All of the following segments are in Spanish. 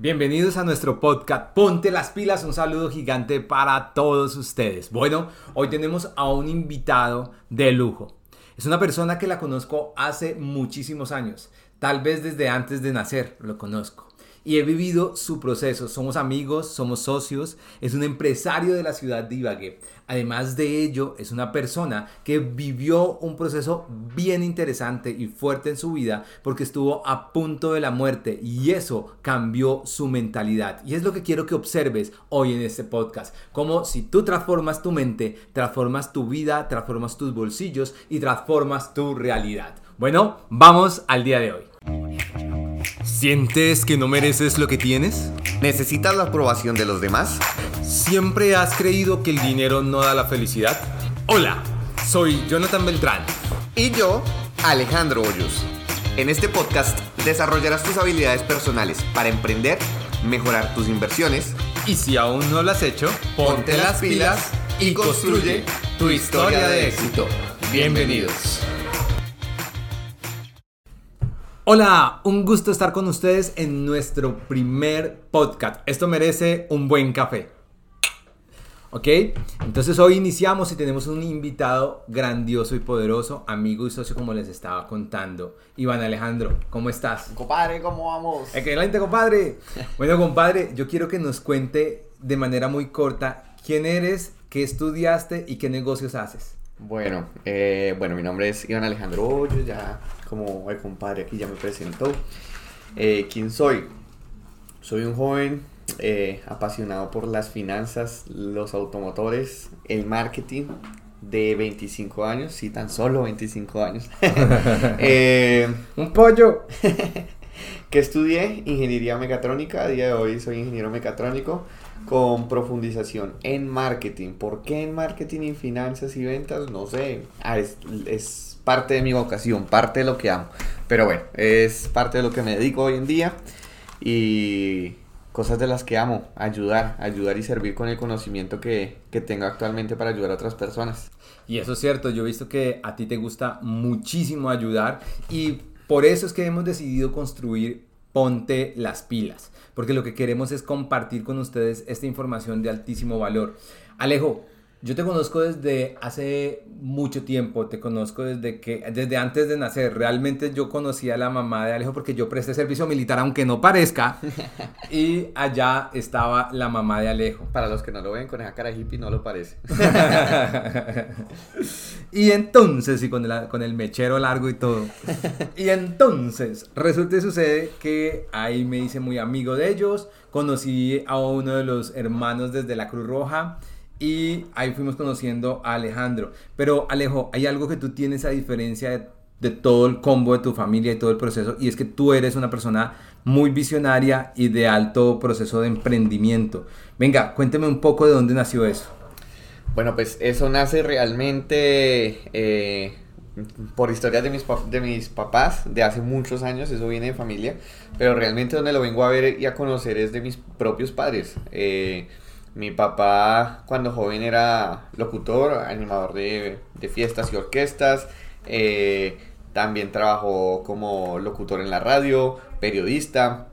Bienvenidos a nuestro podcast Ponte las pilas, un saludo gigante para todos ustedes. Bueno, hoy tenemos a un invitado de lujo. Es una persona que la conozco hace muchísimos años, tal vez desde antes de nacer lo conozco y he vivido su proceso. Somos amigos, somos socios, es un empresario de la ciudad de Ibagué. Además de ello, es una persona que vivió un proceso bien interesante y fuerte en su vida porque estuvo a punto de la muerte y eso cambió su mentalidad. Y es lo que quiero que observes hoy en este podcast. Como si tú transformas tu mente, transformas tu vida, transformas tus bolsillos y transformas tu realidad. Bueno, vamos al día de hoy. ¿Sientes que no mereces lo que tienes? ¿Necesitas la aprobación de los demás? ¿Siempre has creído que el dinero no da la felicidad? Hola, soy Jonathan Beltrán. Y yo, Alejandro Hoyos. En este podcast desarrollarás tus habilidades personales para emprender, mejorar tus inversiones. Y si aún no lo has hecho, ponte, las pilas y construye tu historia de éxito. Bienvenidos. Hola, un gusto estar con ustedes en nuestro primer podcast. Esto merece un buen café. ¿Ok? Entonces hoy iniciamos y tenemos un invitado grandioso y poderoso, amigo y socio como les estaba contando. Iván Alejandro, ¿cómo estás? Compadre, ¿cómo vamos? Excelente, compadre. Bueno, compadre, yo quiero que nos cuente de manera muy corta quién eres, qué estudiaste y qué negocios haces. Bueno, eh, bueno, mi nombre es Iván Alejandro Hoyos, ya como el compadre aquí ya me presentó. Eh, ¿Quién soy? Soy un joven eh, apasionado por las finanzas, los automotores, el marketing de 25 años, sí, tan solo 25 años. Eh, un pollo. que estudié ingeniería mecatrónica, a día de hoy soy ingeniero mecatrónico con profundización en marketing. ¿Por qué en marketing y finanzas y ventas? No sé, ah, es, es parte de mi vocación, parte de lo que amo. Pero bueno, es parte de lo que me dedico hoy en día y cosas de las que amo, ayudar, ayudar y servir con el conocimiento que, que tengo actualmente para ayudar a otras personas. Y eso es cierto, yo he visto que a ti te gusta muchísimo ayudar y por eso es que hemos decidido construir Ponte las pilas, porque lo que queremos es compartir con ustedes esta información de altísimo valor. Alejo, yo te conozco desde hace mucho tiempo, te conozco desde que desde antes de nacer. Realmente yo conocí a la mamá de Alejo porque yo presté servicio militar aunque no parezca y allá estaba la mamá de Alejo. Para los que no lo ven con esa cara hippie no lo parece. y entonces y con el, con el mechero largo y todo. Y entonces resulta y sucede que ahí me hice muy amigo de ellos, conocí a uno de los hermanos desde la Cruz Roja y ahí fuimos conociendo a Alejandro. Pero Alejo, hay algo que tú tienes a diferencia de, todo el combo de tu familia y todo el proceso, y es que tú eres una persona muy visionaria y de alto proceso de emprendimiento. Venga, cuénteme un poco de dónde nació eso. Bueno, pues eso nace realmente eh, por historias de mis, de mis papás de hace muchos años, eso viene de familia, pero realmente donde lo vengo a ver y a conocer es de mis propios padres. Eh, mi papá cuando joven era locutor, animador de, fiestas y orquestas. Eh, también trabajó como locutor en la radio, periodista.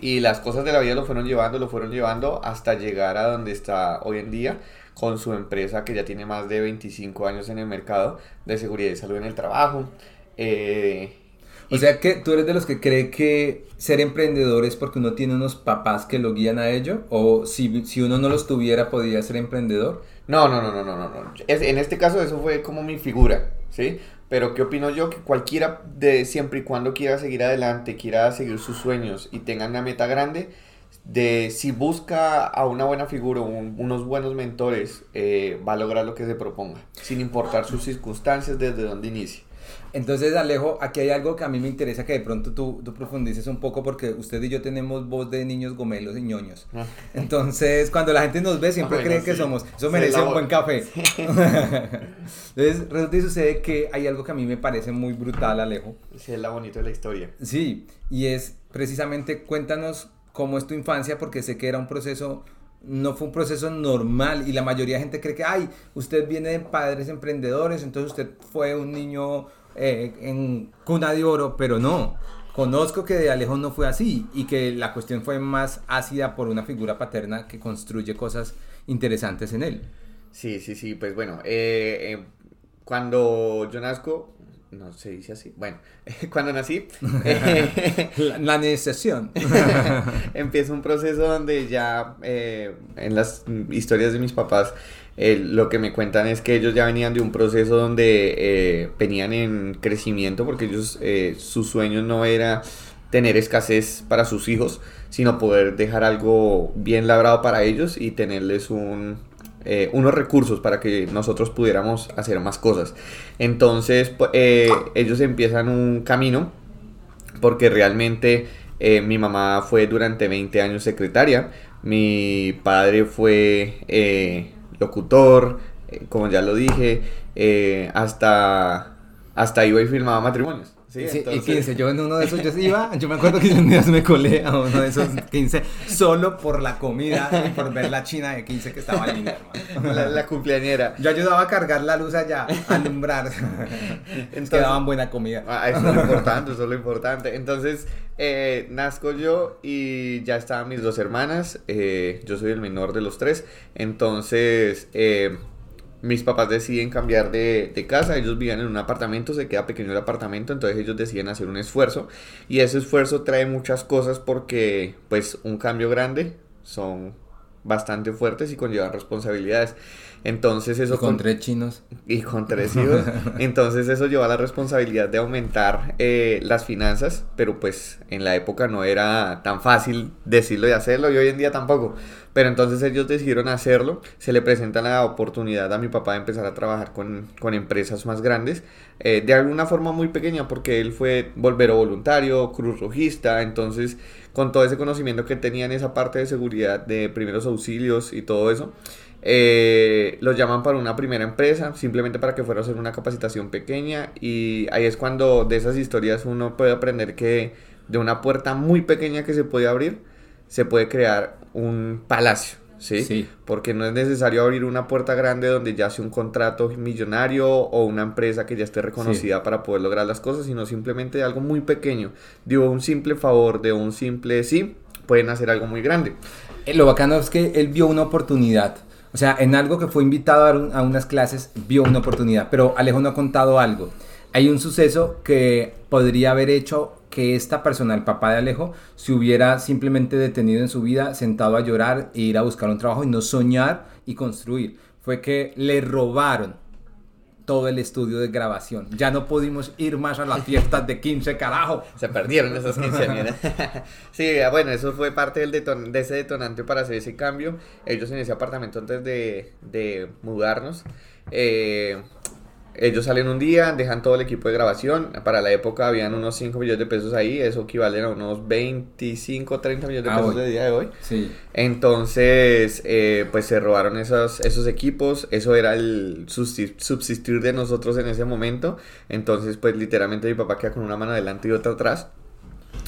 Y las cosas de la vida lo fueron llevando, lo fueron llevando hasta llegar a donde está hoy en día con su empresa que ya tiene más de 25 años en el mercado de seguridad y salud en el trabajo. Eh, o sea que tú eres de los que cree que ser emprendedor es porque uno tiene unos papás que lo guían a ello, o si, si uno no los tuviera podría ser emprendedor. No, no, no, no, no, no. no. en este caso eso fue como mi figura, ¿sí? Pero ¿qué opino yo? Que cualquiera de siempre y cuando quiera seguir adelante, quiera seguir sus sueños y tenga una meta grande, de si busca a una buena figura, unos buenos mentores, eh, va a lograr lo que se proponga, sin importar sus circunstancias desde donde inicie. Entonces, Alejo, aquí hay algo que a mí me interesa que de pronto tú, tú profundices un poco porque usted y yo tenemos voz de niños gomelos y ñoños. Ah. Entonces, cuando la gente nos ve, siempre creen que somos. Eso merece un buen café. Entonces, resulta y sucede que hay algo que a mí me parece muy brutal, Alejo. Sí, es la bonita de la historia. Sí, y es precisamente cuéntanos cómo es tu infancia porque sé que era un proceso no fue un proceso normal y la mayoría de gente cree que, ay, usted viene de padres emprendedores, entonces usted fue un niño eh, en cuna de oro, pero no. Conozco que de Alejo no fue así y que la cuestión fue más ácida por una figura paterna que construye cosas interesantes en él. Sí, sí, sí, pues bueno, eh, eh, cuando yo nazco, no se dice así, bueno, cuando nací, la, la necesión. empieza un proceso donde ya eh, en las historias de mis papás lo que me cuentan es que ellos ya venían de un proceso donde eh, venían en crecimiento porque ellos, eh, su sueño no era tener escasez para sus hijos, sino poder dejar algo bien labrado para ellos y tenerles un, eh, unos recursos para que nosotros pudiéramos hacer más cosas. Entonces ellos empiezan un camino porque realmente mi mamá fue durante 20 años secretaria, mi padre fue locutor, eh, como ya lo dije, eh, hasta, hasta iba y filmaba matrimonios. Sí, y 15, yo en uno de esos yo iba, yo me acuerdo que un día me colé a uno de esos 15 solo por la comida y por ver la china de 15 que estaba linda, hermano. La, la cumpleañera. Yo ayudaba a cargar la luz allá, a alumbrar. Entonces, que daban buena comida. Ah, eso es lo importante, eso es lo importante. Entonces, eh, nazco yo y ya estaban mis dos hermanas, eh, yo soy el menor de los tres, entonces... Eh, mis papás deciden cambiar de, casa, ellos vivían en un apartamento, se queda pequeño el apartamento, entonces ellos deciden hacer un esfuerzo y ese esfuerzo trae muchas cosas porque pues un cambio grande son bastante fuertes y conllevan responsabilidades. Entonces eso... Y con tres chinos. Y con tres hijos. Entonces eso lleva la responsabilidad de aumentar eh, las finanzas, pero pues en la época no era tan fácil decirlo y hacerlo y hoy en día tampoco. Pero entonces ellos decidieron hacerlo, se le presenta la oportunidad a mi papá de empezar a trabajar con, empresas más grandes, eh, de alguna forma muy pequeña, porque él fue volvero voluntario, cruz rojista, entonces con todo ese conocimiento que tenía en esa parte de seguridad, de primeros auxilios y todo eso, eh, los llaman para una primera empresa, simplemente para que fuera a hacer una capacitación pequeña y ahí es cuando de esas historias uno puede aprender que de una puerta muy pequeña que se puede abrir, se puede crear un palacio. ¿sí? ¿sí? Porque no es necesario abrir una puerta grande donde ya sea un contrato millonario o una empresa que ya esté reconocida para poder lograr las cosas, sino simplemente algo muy pequeño. De un simple favor, de un simple sí, pueden hacer algo muy grande. Eh, lo bacano es que él vio una oportunidad. O sea, en algo que fue invitado a, a unas clases, vio una oportunidad. Pero Alejo no ha contado algo. Hay un suceso que podría haber hecho que esta persona, el papá de Alejo, se hubiera simplemente detenido en su vida, sentado a llorar e ir a buscar un trabajo y no soñar y construir. Fue que le robaron todo el estudio de grabación. Ya no pudimos ir más a las fiestas de 15, carajo. Se perdieron 15 años. sí, bueno, eso fue parte del de ese detonante para hacer ese cambio. Ellos en ese apartamento antes de, de mudarnos. Eh, ellos salen un día, dejan todo el equipo de grabación. Para la época habían unos 5 millones de pesos ahí. Eso equivale a unos 25, 30 millones de ah, pesos de día de hoy. Sí. Entonces, eh, pues se robaron esos, esos equipos. Eso era el subsistir de nosotros en ese momento. Entonces, pues literalmente mi papá queda con una mano adelante y otra atrás.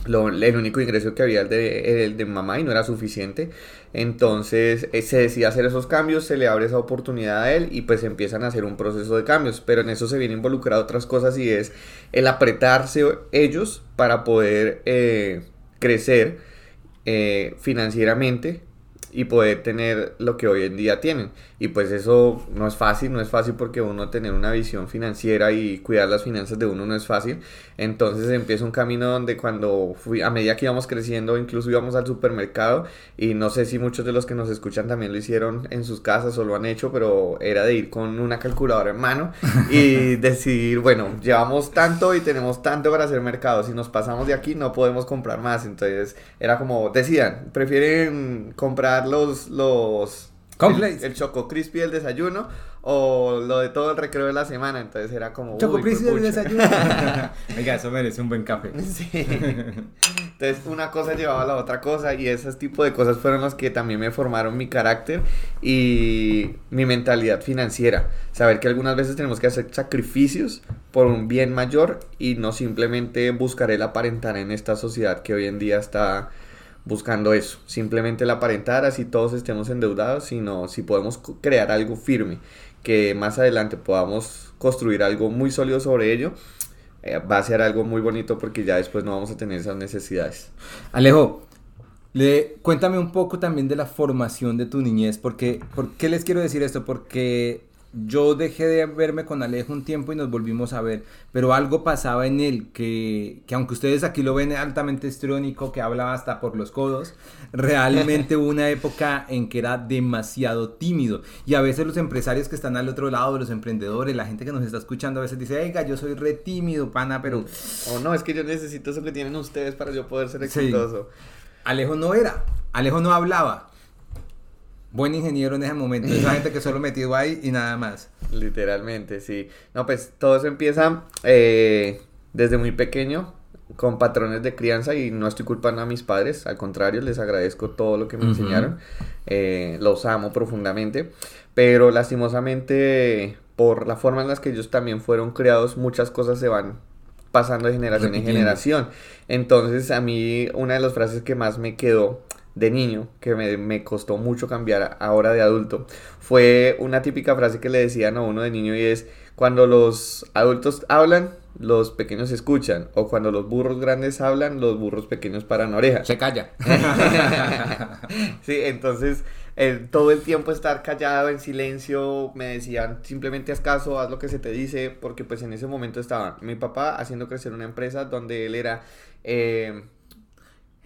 Lo, el único ingreso que había el de, el de mamá y no era suficiente. Entonces eh, se decide hacer esos cambios, se le abre esa oportunidad a él y pues empiezan a hacer un proceso de cambios. Pero en eso se viene involucrado otras cosas y es el apretarse ellos para poder eh, crecer eh, financieramente y poder tener lo que hoy en día tienen. Y pues eso no es fácil, no es fácil porque uno tener una visión financiera y cuidar las finanzas de uno no es fácil. Entonces empieza un camino donde cuando fui, a medida que íbamos creciendo, incluso íbamos al supermercado y no sé si muchos de los que nos escuchan también lo hicieron en sus casas o lo han hecho, pero era de ir con una calculadora en mano y decidir, bueno, llevamos tanto y tenemos tanto para hacer mercado, si nos pasamos de aquí no podemos comprar más. Entonces era como, decidan, prefieren comprar los, los el, Choco Crispy del desayuno o lo de todo el recreo de la semana. Entonces era como. Choco Crispy del desayuno. Oiga, eso merece un buen café. Sí. Entonces una cosa llevaba a la otra cosa y ese tipo de cosas fueron las que también me formaron mi carácter y mi mentalidad financiera. Saber que algunas veces tenemos que hacer sacrificios por un bien mayor y no simplemente buscar el aparentar en esta sociedad que hoy en día está buscando eso, simplemente el aparentar así todos estemos endeudados, sino si podemos crear algo firme, que más adelante podamos construir algo muy sólido sobre ello, eh, va a ser algo muy bonito porque ya después no vamos a tener esas necesidades. Alejo, le, cuéntame un poco también de la formación de tu niñez, porque, ¿por qué les quiero decir esto? Porque yo dejé de verme con Alejo un tiempo y nos volvimos a ver, pero algo pasaba en él que, que aunque ustedes aquí lo ven altamente estrónico, que hablaba hasta por los codos, realmente hubo una época en que era demasiado tímido. Y a veces los empresarios que están al otro lado, los emprendedores, la gente que nos está escuchando a veces dice, venga, yo soy re tímido, pana, pero... O no, es que yo necesito eso que tienen ustedes para yo poder ser exitoso. Alejo no era, Alejo no hablaba, buen ingeniero en ese momento. Esa gente que solo metido ahí y nada más. Literalmente, sí. No, pues todo eso empieza eh, desde muy pequeño con patrones de crianza y no estoy culpando a mis padres, al contrario, les agradezco todo lo que me enseñaron, eh, los amo profundamente, pero lastimosamente por la forma en la que ellos también fueron criados, muchas cosas se van pasando de generación en generación. Entonces a mí una de las frases que más me quedó de niño, que me, costó mucho cambiar ahora de adulto, fue una típica frase que le decían a uno de niño y es, cuando los adultos hablan, los pequeños escuchan, o cuando los burros grandes hablan, los burros pequeños paran orejas. Se calla. sí, entonces todo el tiempo estar callado, en silencio, me decían simplemente haz caso, haz lo que se te dice, porque pues en ese momento estaba mi papá haciendo crecer una empresa donde él era... Eh,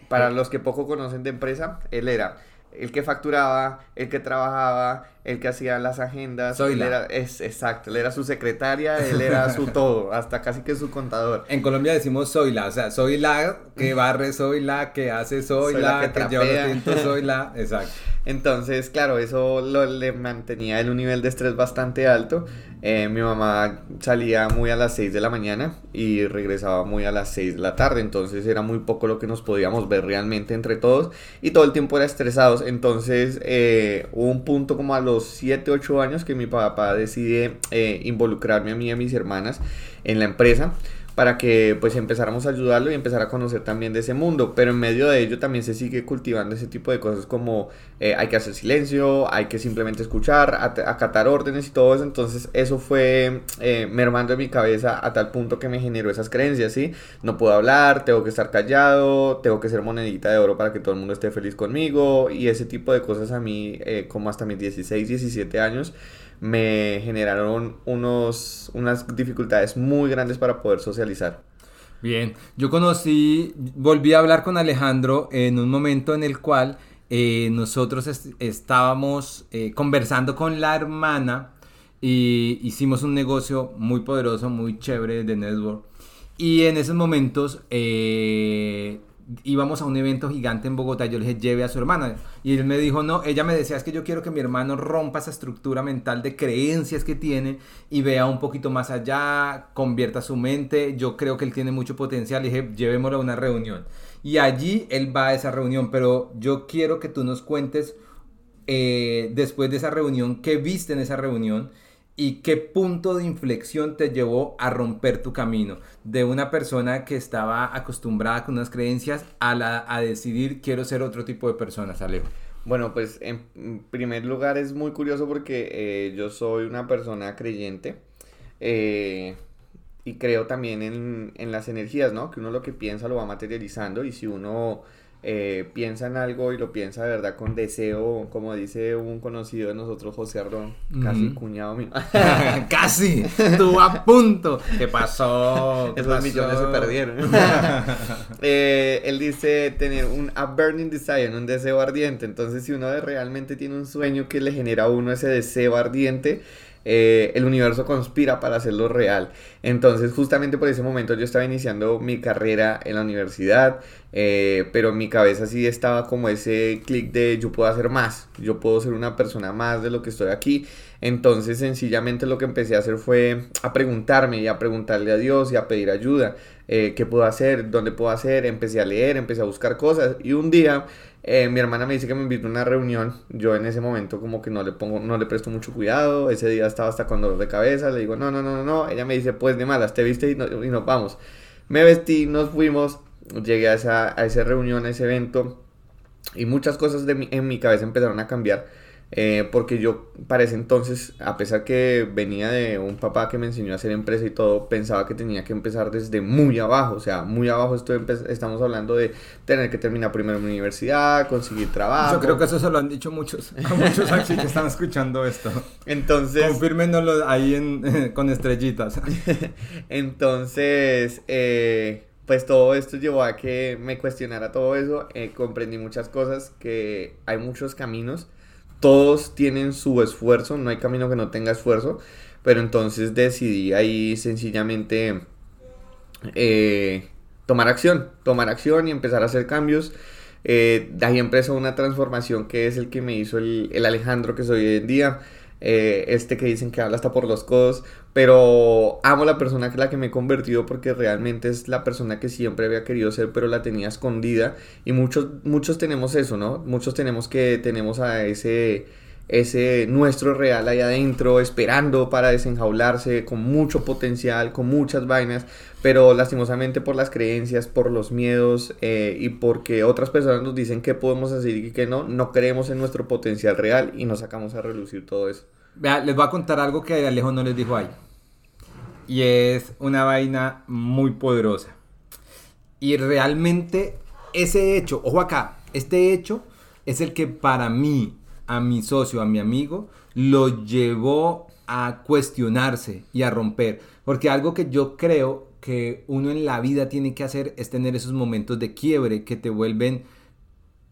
para los que poco conocen de empresa, él era el que facturaba, el que trabajaba, el que hacía las agendas. Soy Era, es, exacto, él era su secretaria, él era su todo, hasta casi que su contador. En Colombia decimos soy la, o sea, soy la que barre, soy la que hace, soy, la, que, lleva los tintos, soy la, exacto. Entonces, claro, eso lo, le mantenía el un nivel de estrés bastante alto. Eh, mi mamá salía muy a las 6 de la mañana y regresaba muy a las 6 de la tarde, entonces era muy poco lo que nos podíamos ver realmente entre todos y todo el tiempo era estresados. Entonces, eh, hubo un punto como a los 7, 8 años que mi papá decide eh, involucrarme a mí y a mis hermanas en la empresa para que pues empezáramos a ayudarlo y empezar a conocer también de ese mundo. Pero en medio de ello también se sigue cultivando ese tipo de cosas como eh, hay que hacer silencio, hay que simplemente escuchar, acatar órdenes y todo eso. Entonces eso fue eh, mermando en mi cabeza a tal punto que me generó esas creencias, ¿sí? No puedo hablar, tengo que estar callado, tengo que ser monedita de oro para que todo el mundo esté feliz conmigo y ese tipo de cosas a mí eh, como hasta mis 16, 17 años me generaron unos, unas dificultades muy grandes para poder socializar. Bien, yo conocí, volví a hablar con Alejandro en un momento en el cual eh, nosotros estábamos eh, conversando con la hermana y hicimos un negocio muy poderoso, muy chévere de network. Y en esos momentos eh, íbamos a un evento gigante en Bogotá, yo le dije, lleve a su hermana. Y él me dijo, no, ella me decía, es que yo quiero que mi hermano rompa esa estructura mental de creencias que tiene y vea un poquito más allá, convierta su mente. Yo creo que él tiene mucho potencial. Y dije, llevémoslo a una reunión. Y allí él va a esa reunión, pero yo quiero que tú nos cuentes eh, después de esa reunión, qué viste en esa reunión ¿Y qué punto de inflexión te llevó a romper tu camino? De una persona que estaba acostumbrada con unas creencias a, a decidir quiero ser otro tipo de persona, Alejo. Bueno, pues en primer lugar es muy curioso porque eh, yo soy una persona creyente eh, y creo también en, en las energías, ¿no? Que uno lo que piensa lo va materializando y si uno eh, piensa en algo y lo piensa de verdad con deseo, como dice un conocido de nosotros, José Ardón, casi cuñado mío. casi, estuvo a punto. ¿Qué pasó? Esos millones se perdieron. Eh, él dice tener un a burning desire, un deseo ardiente. Entonces, si uno realmente tiene un sueño que le genera a uno ese deseo ardiente, eh, el universo conspira para hacerlo real. Entonces, justamente por ese momento yo estaba iniciando mi carrera en la universidad, eh, pero en mi cabeza sí estaba como ese clic de yo puedo hacer más, yo puedo ser una persona más de lo que estoy aquí. Entonces, sencillamente lo que empecé a hacer fue a preguntarme y a preguntarle a Dios y a pedir ayuda. Eh, ¿Qué puedo hacer? ¿Dónde puedo hacer? Empecé a leer, empecé a buscar cosas y un día eh, mi hermana me dice que me invitó a una reunión. Yo en ese momento como que no le pongo, no le presto mucho cuidado. Ese día estaba hasta con dolor de cabeza. Le digo, no, no, no, no, Ella me dice, pues de malas, te viste y, nos vamos. Me vestí, nos fuimos. Llegué a esa, a esa reunión, a ese evento. Y muchas cosas de en mi cabeza empezaron a cambiar. Eh, porque yo para ese entonces, a pesar que venía de un papá que me enseñó a hacer empresa y todo, pensaba que tenía que empezar desde muy abajo, o sea, muy abajo estoy estamos hablando de tener que terminar primero en universidad, conseguir trabajo. Yo creo que eso se lo han dicho muchos, a muchos aquí que están escuchando esto. Entonces... Confírmenoslo ahí en, con estrellitas. entonces, eh, pues todo esto llevó a que me cuestionara todo eso, eh, comprendí muchas cosas, que hay muchos caminos todos tienen su esfuerzo, no hay camino que no tenga esfuerzo, pero entonces decidí ahí sencillamente eh, tomar acción, tomar acción y empezar a hacer cambios. Eh, ahí empezó una transformación que es el que me hizo el, el Alejandro que soy hoy en día. Eh, este que dicen que habla hasta por los codos, pero amo la persona que la que me he convertido porque realmente es la persona que siempre había querido ser, pero la tenía escondida y muchos muchos tenemos eso, ¿no? Muchos tenemos que tenemos a ese ese nuestro real ahí adentro esperando para desenjaularse con mucho potencial, con muchas vainas, pero lastimosamente por las creencias, por los miedos eh, y porque otras personas nos dicen que podemos hacer y que no, no creemos en nuestro potencial real y nos sacamos a relucir todo eso. Vea, les voy a contar algo que Alejo no les dijo ahí. Y es una vaina muy poderosa. Y realmente ese hecho, ojo acá, este hecho es el que para mí a mi socio, a mi amigo, lo llevó a cuestionarse y a romper. Porque algo que yo creo que uno en la vida tiene que hacer es tener esos momentos de quiebre que te vuelven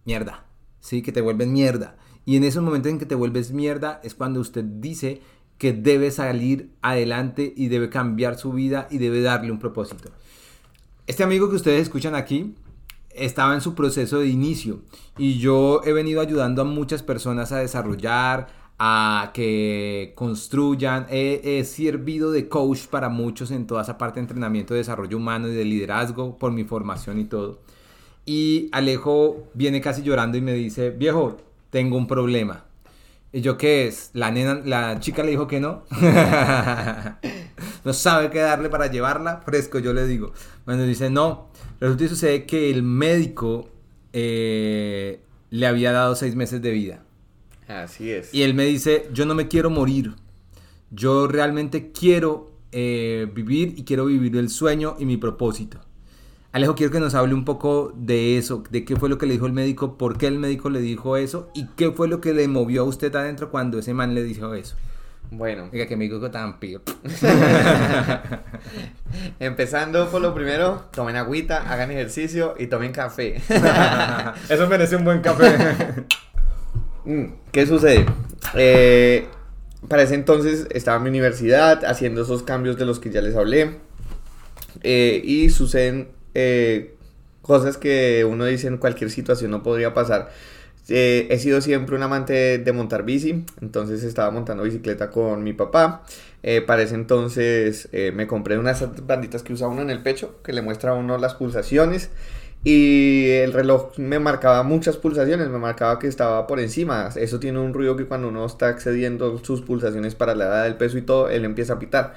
mierda. Sí, que te vuelven mierda. Y en esos momentos en que te vuelves mierda es cuando usted dice que debe salir adelante y debe cambiar su vida y debe darle un propósito. Este amigo que ustedes escuchan aquí estaba en su proceso de inicio y yo he venido ayudando a muchas personas a desarrollar, a que construyan. He, servido de coach para muchos en toda esa parte de entrenamiento, de desarrollo humano y de liderazgo por mi formación y todo. Y Alejo viene casi llorando y me dice, viejo, tengo un problema. ¿Y yo qué es? La nena, la chica le dijo que no. no sabe qué darle para llevarla. Fresco, yo le digo. Bueno, dice, no, Resulta y sucede que el médico eh, le había dado seis meses de vida. Así es. Y él me dice, yo no me quiero morir. Yo realmente quiero eh, vivir y quiero vivir el sueño y mi propósito. Alejo, quiero que nos hable un poco de eso, de qué fue lo que le dijo el médico, por qué el médico le dijo eso y qué fue lo que le movió a usted adentro cuando ese man le dijo eso. Bueno. Diga que me dijo tan pío. Empezando por lo primero, tomen agüita, hagan ejercicio y tomen café. Eso merece un buen café. Mm, ¿Qué sucede? Eh, para ese entonces estaba en mi universidad haciendo esos cambios de los que ya les hablé. Eh, y suceden eh, cosas que uno dice en cualquier situación no podría pasar. Eh, he sido siempre un amante de montar bici, entonces estaba montando bicicleta con mi papá. Eh, para ese entonces eh, me compré unas banditas que usa uno en el pecho, que le muestra a uno las pulsaciones. Y el reloj me marcaba muchas pulsaciones, me marcaba que estaba por encima. Eso tiene un ruido que cuando uno está excediendo sus pulsaciones para la edad del peso y todo, él empieza a pitar.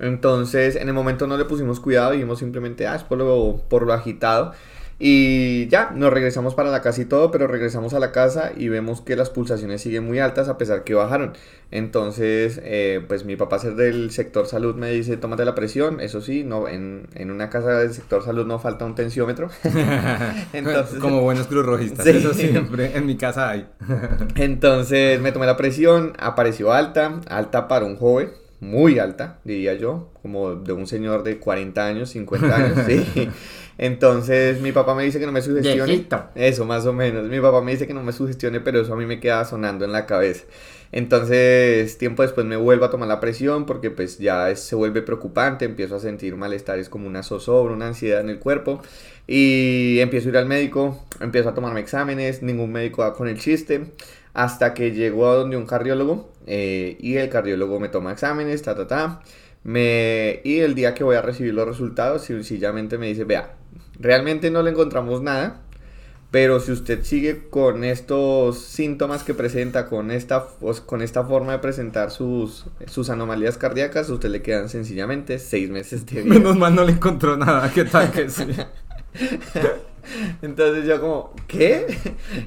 Entonces, en el momento no le pusimos cuidado y vimos simplemente, ah, es por lo, por lo agitado. Y ya, nos regresamos para la casa y todo, pero regresamos a la casa y vemos que las pulsaciones siguen muy altas a pesar que bajaron. Entonces, eh, pues mi papá ser del sector salud me dice, tómate la presión. Eso sí, no, en, en una casa del sector salud no falta un tensiómetro. Entonces, Como buenos cruzrojistas, eso siempre en mi casa hay. Entonces me tomé la presión, apareció alta, alta para un joven muy alta, diría yo, como de un señor de 40 años, 50 años, sí. Entonces mi papá me dice que no me sugestione. Eso, más o menos. Mi papá me dice que no me sugestione, pero eso a mí me queda sonando en la cabeza. Entonces, tiempo después me vuelvo a tomar la presión porque pues ya se vuelve preocupante, empiezo a sentir malestares como una zozobra, una ansiedad en el cuerpo y empiezo a ir al médico, empiezo a tomarme exámenes, ningún médico va con el chiste, hasta que llego a donde un cardiólogo eh, y el cardiólogo me toma exámenes, ta, ta, ta. Me, y el día que voy a recibir los resultados, sencillamente me dice, vea, realmente no le encontramos nada, pero si usted sigue con estos síntomas que presenta, con esta, con esta forma de presentar sus, sus anomalías cardíacas, a usted le quedan sencillamente seis meses de vida. Menos mal no le encontró nada, ¿qué tal que sí? Entonces yo como, ¿qué?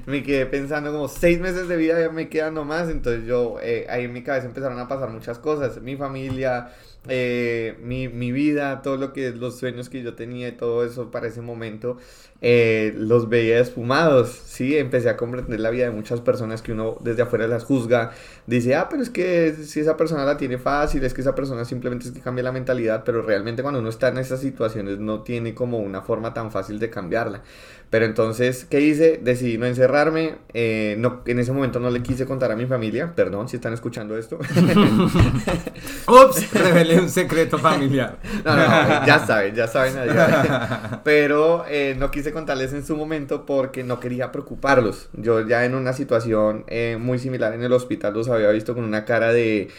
Me quedé pensando como seis meses de vida ya me quedan nomás. Entonces yo, eh, ahí en mi cabeza empezaron a pasar muchas cosas. Mi familia, eh, mi, mi, vida, todo lo que los sueños que yo tenía y todo eso para ese momento, eh, los veía esfumados, ¿sí? Empecé a comprender la vida de muchas personas que uno desde afuera las juzga, dice, ah, pero es que si esa persona la tiene fácil, es que esa persona simplemente es que cambia la mentalidad, pero realmente cuando uno está en esas situaciones no tiene como una forma tan fácil de cambiarla. Pero entonces, ¿qué hice? Decidí no encerrarme. Eh, no, en ese momento no le quise contar a mi familia. Perdón si están escuchando esto. Ups, revelé un secreto familiar. no, no, ya saben, ya saben. Pero eh, no quise contarles en su momento porque no quería preocuparlos. Yo ya en una situación eh, muy similar en el hospital los había visto con una cara de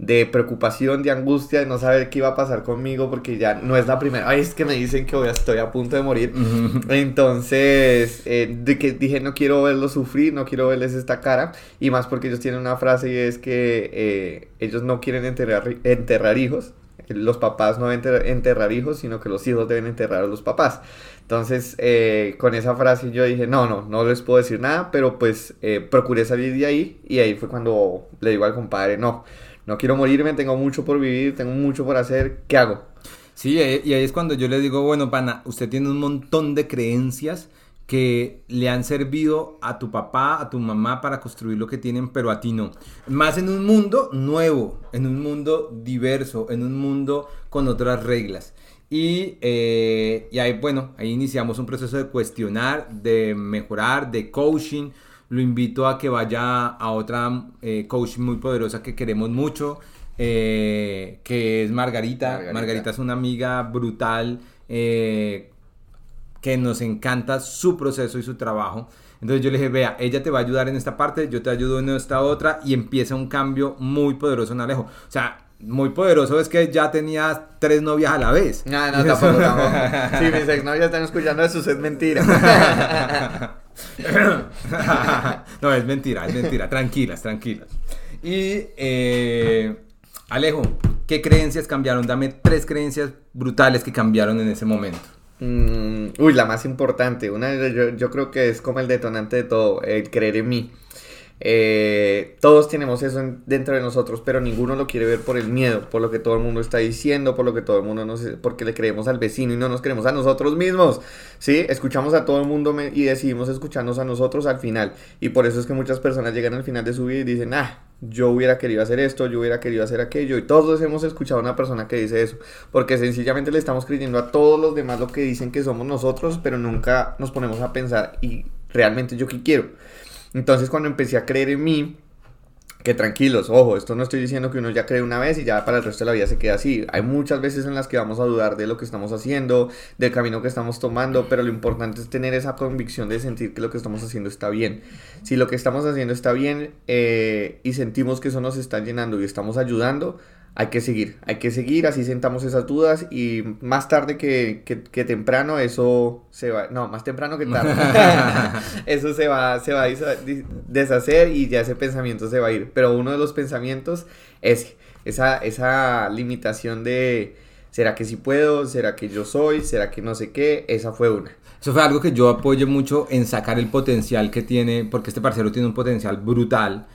de preocupación, de angustia, de no saber qué iba a pasar conmigo, porque ya no es la primera vez que me dicen que estoy a punto de morir. Entonces, eh, de que dije, no quiero verlos sufrir, no quiero verles esta cara, y más porque ellos tienen una frase y es que eh, ellos no quieren enterrar, enterrar hijos, los papás no deben enterrar hijos, sino que los hijos deben enterrar a los papás. Entonces, eh, con esa frase yo dije, no, no, no les puedo decir nada, pero pues procuré salir de ahí y ahí fue cuando le digo al compadre, no, no quiero morirme, tengo mucho por vivir, tengo mucho por hacer, ¿qué hago? Sí, eh, y ahí es cuando yo le digo, bueno, pana, usted tiene un montón de creencias que le han servido a tu papá, a tu mamá para construir lo que tienen, pero a ti no. Más en un mundo nuevo, en un mundo diverso, en un mundo con otras reglas. Y, eh, y ahí, bueno, ahí iniciamos un proceso de cuestionar, de mejorar, de coaching, lo invito a que vaya a otra eh, coach muy poderosa que queremos mucho, eh, que es Margarita. Margarita. es una amiga brutal eh, que nos encanta su proceso y su trabajo. Entonces yo le dije, vea, ella te va a ayudar en esta parte, yo te ayudo en esta otra y empieza un cambio muy poderoso en Alejo. O sea, muy poderoso es que ya tenía tres novias a la vez. No, no, tampoco, tampoco. Sí, mis exnovias están escuchando eso, es mentira. no, es mentira, es mentira. Tranquilas, tranquilas. Y eh, Alejo, ¿qué creencias cambiaron? Dame tres creencias brutales que cambiaron en ese momento. Mm, uy, la más importante. Una, yo, yo creo que es como el detonante de todo, el creer en mí. Eh, todos tenemos eso dentro de nosotros, pero ninguno lo quiere ver por el miedo, por lo que todo el mundo está diciendo, por lo que todo el mundo nos, porque le creemos al vecino y no nos creemos a nosotros mismos, ¿sí? Escuchamos a todo el mundo y decidimos escucharnos a nosotros al final, y por eso es que muchas personas llegan al final de su vida y dicen, ah, yo hubiera querido hacer esto, yo hubiera querido hacer aquello, y todos hemos escuchado a una persona que dice eso, porque sencillamente le estamos creyendo a todos los demás lo que dicen que somos nosotros, pero nunca nos ponemos a pensar, y realmente yo qué quiero. Entonces cuando empecé a creer en mí, que tranquilos, ojo, esto no estoy diciendo que uno ya cree una vez y ya para el resto de la vida se queda así. Hay muchas veces en las que vamos a dudar de lo que estamos haciendo, del camino que estamos tomando, pero lo importante es tener esa convicción de sentir que lo que estamos haciendo está bien. Si lo que estamos haciendo está bien eh, y sentimos que eso nos está llenando y estamos ayudando, hay que seguir, hay que seguir, así sentamos esas dudas y más tarde que, que, temprano eso se va, no, más temprano que tarde, eso se va, se va a deshacer y ya ese pensamiento se va a ir, pero uno de los pensamientos es esa, esa limitación de, ¿será que sí puedo? ¿Será que yo soy? ¿Será que no sé qué? Esa fue una. Eso fue algo que yo apoyo mucho en sacar el potencial que tiene, porque este parcero tiene un potencial brutal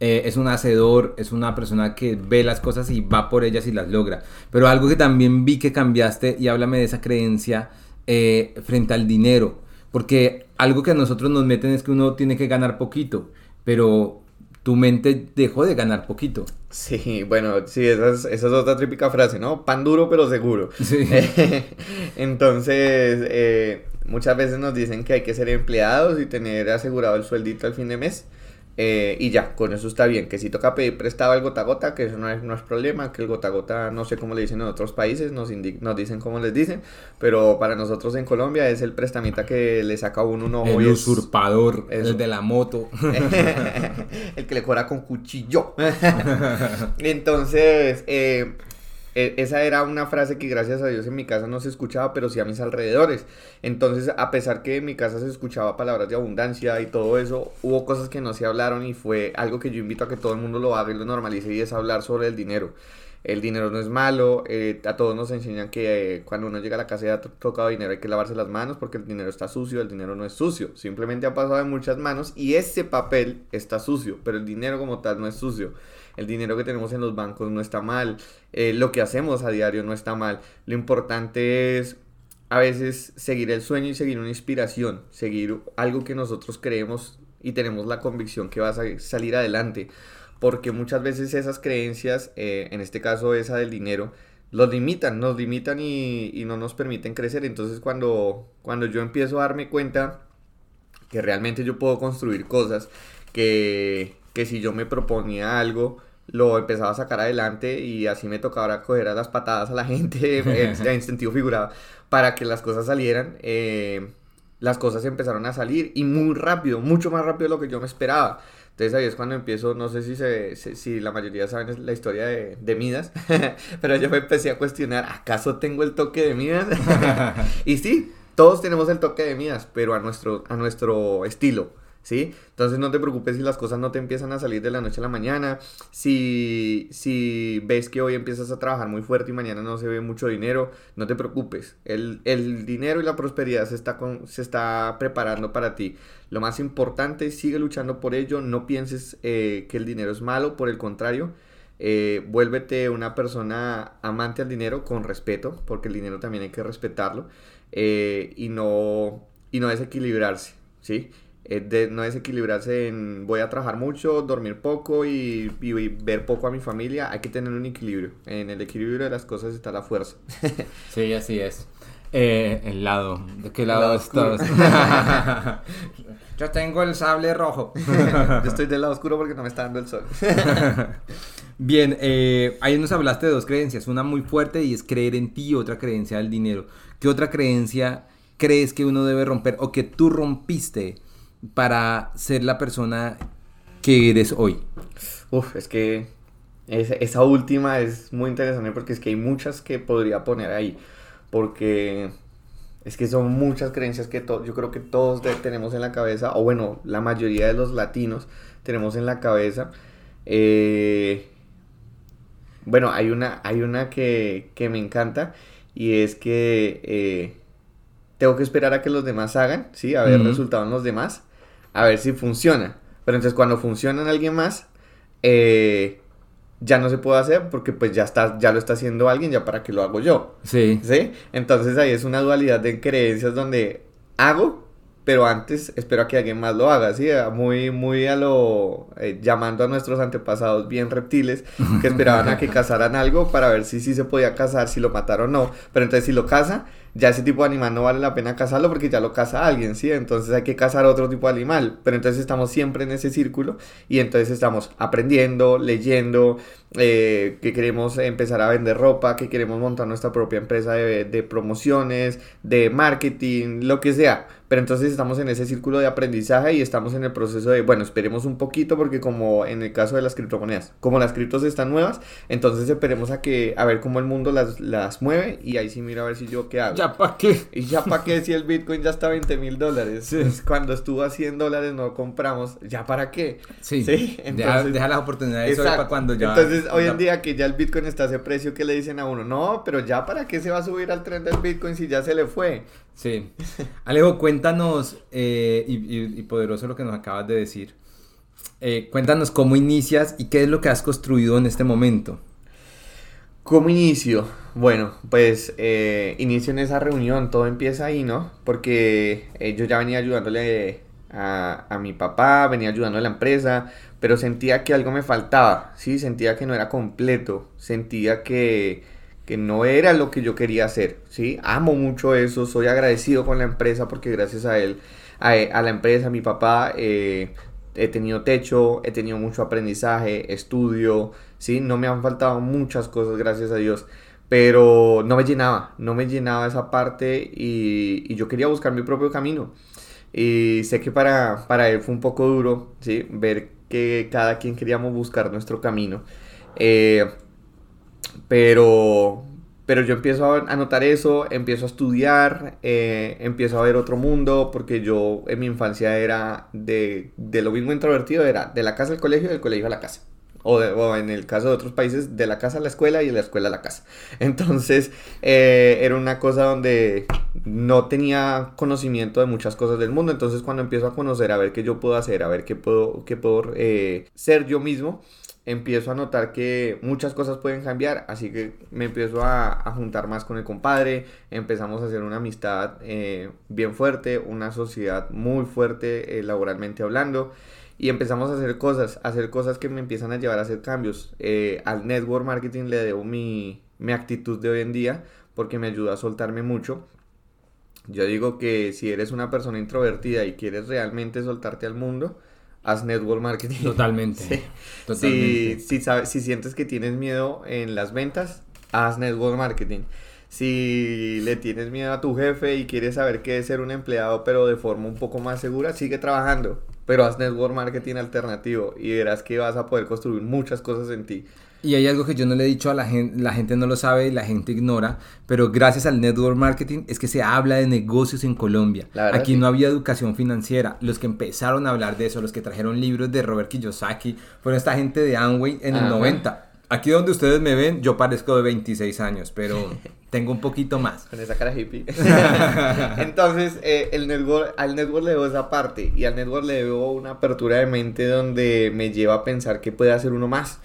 eh, es un hacedor, es una persona que ve las cosas y va por ellas y las logra. Pero algo que también vi que cambiaste, y háblame de esa creencia eh, frente al dinero, porque algo que a nosotros nos meten es que uno tiene que ganar poquito, pero tu mente dejó de ganar poquito. Sí, bueno, sí, esa es, esa es otra típica frase, ¿no? Pan duro pero seguro. Sí. Entonces, eh, muchas veces nos dicen que hay que ser empleados y tener asegurado el sueldito al fin de mes. Eh, y ya, con eso está bien. Que si toca pedir prestado el gota a gota, que eso no es, no es problema. Que el gota a gota, no sé cómo le dicen en otros países, nos, nos dicen cómo les dicen. Pero para nosotros en Colombia es el prestamita que le saca a uno un ojo. El usurpador, el de la moto. el que le cobra con cuchillo. Entonces, eh, esa era una frase que gracias a Dios en mi casa no se escuchaba, pero sí a mis alrededores. Entonces, a pesar que en mi casa se escuchaba palabras de abundancia y todo eso, hubo cosas que no se hablaron y fue algo que yo invito a que todo el mundo lo haga y lo normalice y es hablar sobre el dinero. el dinero no es malo, eh, a todos nos enseñan que eh, cuando uno llega a la casa y ha tocado dinero hay que lavarse las manos porque el dinero está sucio, el dinero no es sucio, simplemente ha pasado en muchas manos y ese papel está sucio, pero el dinero como tal no es sucio. El dinero que tenemos en los bancos no está mal, eh, lo que hacemos a diario no está mal. Lo importante es a veces seguir el sueño y seguir una inspiración, seguir algo que nosotros creemos y tenemos la convicción que va a salir adelante porque muchas veces esas creencias, eh, en este caso esa del dinero, los limitan, nos limitan y, no nos permiten crecer. Entonces cuando, cuando yo empiezo a darme cuenta que realmente yo puedo construir cosas, que, que si yo me proponía algo, lo empezaba a sacar adelante y así me tocaba coger a las patadas a la gente en, sentido figurado para que las cosas salieran. Eh, las cosas empezaron a salir y muy rápido, mucho más rápido de lo que yo me esperaba. Entonces ahí es cuando empiezo, no sé si, se, si la mayoría saben la historia de, de Midas, pero yo me empecé a cuestionar, ¿acaso tengo el toque de Midas? y sí, todos tenemos el toque de Midas, pero a nuestro, a nuestro estilo. ¿Sí? Entonces no te preocupes si las cosas no te empiezan a salir de la noche a la mañana, si, si ves que hoy empiezas a trabajar muy fuerte y mañana no se ve mucho dinero, no te preocupes, el, dinero y la prosperidad se está, con, se está preparando para ti. Lo más importante, sigue luchando por ello, no pienses eh, que el dinero es malo, por el contrario, eh, vuélvete una persona amante al dinero con respeto, porque el dinero también hay que respetarlo, eh, y, no, y no desequilibrarse, ¿sí? De no desequilibrarse en voy a trabajar mucho, dormir poco y, ver poco a mi familia, hay que tener un equilibrio. En el equilibrio de las cosas está la fuerza. sí, así es. Eh, el lado, ¿de qué lado, estás? Yo tengo el sable rojo. Yo estoy del lado oscuro porque no me está dando el sol. Bien, eh, ahí nos hablaste de dos creencias, una muy fuerte y es creer en ti otra creencia del dinero. ¿Qué otra creencia crees que uno debe romper o que tú rompiste para ser la persona que eres hoy? Uf, es que esa, última es muy interesante porque es que hay muchas que podría poner ahí. Porque es que son muchas creencias que yo creo que todos tenemos en la cabeza, o bueno, la mayoría de los latinos tenemos en la cabeza. Eh, bueno, hay una, hay una que, me encanta y es que eh, tengo que esperar a que los demás hagan, ¿sí? A ver resultados en los demás a ver si funciona. Pero entonces cuando funciona en alguien más, eh, ya no se puede hacer porque pues ya está, ya lo está haciendo alguien, ya para que lo hago yo. Sí. ¿Sí? Entonces ahí es una dualidad de creencias donde hago, pero antes espero a que alguien más lo haga, ¿sí? Muy, muy a lo, eh, llamando a nuestros antepasados bien reptiles, que esperaban a que cazaran algo para ver si sí se podía cazar, si lo mataron o no, pero entonces si lo caza, ya ese tipo de animal no vale la pena cazarlo porque ya lo caza alguien, ¿sí? Entonces hay que cazar otro tipo de animal, pero entonces estamos siempre en ese círculo y entonces estamos aprendiendo, leyendo, eh, que queremos empezar a vender ropa, que queremos montar nuestra propia empresa de, de promociones, de marketing, lo que sea. Pero entonces estamos en ese círculo de aprendizaje y estamos en el proceso de, bueno, esperemos un poquito porque como en el caso de las criptomonedas, como las criptos están nuevas, entonces esperemos a que a ver cómo el mundo las, las mueve y ahí sí mira a ver si yo qué hago. ¿Ya para qué? Y ya para qué si el Bitcoin ya está a 20 mil dólares. Cuando estuvo a 100 dólares no compramos. ¿Ya para qué? Sí. ¿Sí? Entonces, deja, las oportunidades para cuando ya... Entonces hoy en día que ya el Bitcoin está a ese precio que le dicen a uno, no, pero ya para qué se va a subir al tren del Bitcoin si ya se le fue. Sí. Alejo, cuéntanos, eh, y, poderoso lo que nos acabas de decir, eh, cuéntanos cómo inicias y qué es lo que has construido en este momento. ¿Cómo inicio? Bueno, pues eh, inicio en esa reunión, todo empieza ahí, ¿no? Porque yo ya venía ayudándole a, a, mi papá, venía ayudando a la empresa, pero sentía que algo me faltaba, ¿sí? Sentía que no era completo, sentía que que no era lo que yo quería hacer, ¿sí? Amo mucho eso, soy agradecido con la empresa porque gracias a él, a, la empresa, a mi papá, eh, he tenido techo, he tenido mucho aprendizaje, estudio, ¿sí? No me han faltado muchas cosas, gracias a Dios, pero no me llenaba, no me llenaba esa parte y, yo quería buscar mi propio camino. Y sé que para, para él fue un poco duro, ¿sí? Ver que cada quien queríamos buscar nuestro camino. Eh, pero, pero yo empiezo a notar eso, empiezo a estudiar, eh, empiezo a ver otro mundo, porque yo en mi infancia era de, de, lo mismo introvertido, era de la casa al colegio, del colegio a la casa. O, en el caso de otros países, de la casa a la escuela y de la escuela a la casa. Entonces, eh, era una cosa donde no tenía conocimiento de muchas cosas del mundo. Entonces, cuando empiezo a conocer, a ver qué yo puedo hacer, a ver qué puedo, qué puedo eh, ser yo mismo, empiezo a notar que muchas cosas pueden cambiar, así que me empiezo a, juntar más con el compadre, empezamos a hacer una amistad eh, bien fuerte, una sociedad muy fuerte laboralmente hablando y empezamos a hacer cosas, a hacer cosas que me empiezan a llevar a hacer cambios. Eh, al network marketing le debo mi, mi actitud de hoy en día porque me ayuda a soltarme mucho. Yo digo que si eres una persona introvertida y quieres realmente soltarte al mundo, haz network marketing. Totalmente. Si, si, sabes, si sientes que tienes miedo en las ventas, haz network marketing. Si le tienes miedo a tu jefe y quieres saber qué es ser un empleado, pero de forma un poco más segura, sigue trabajando pero haz network marketing alternativo y verás que vas a poder construir muchas cosas en ti. Y hay algo que yo no le he dicho a la gente, la gente no lo sabe y la gente ignora, pero gracias al network marketing es que se habla de negocios en Colombia. Aquí no había educación financiera. Los que empezaron a hablar de eso, los que trajeron libros de Robert Kiyosaki, fueron esta gente de Amway en el 90. Aquí donde ustedes me ven, yo parezco de 26 años, pero tengo un poquito más. Con esa cara hippie. Entonces, eh, el network, al network le debo esa parte y al network le debo una apertura de mente donde me lleva a pensar que puede hacer uno más.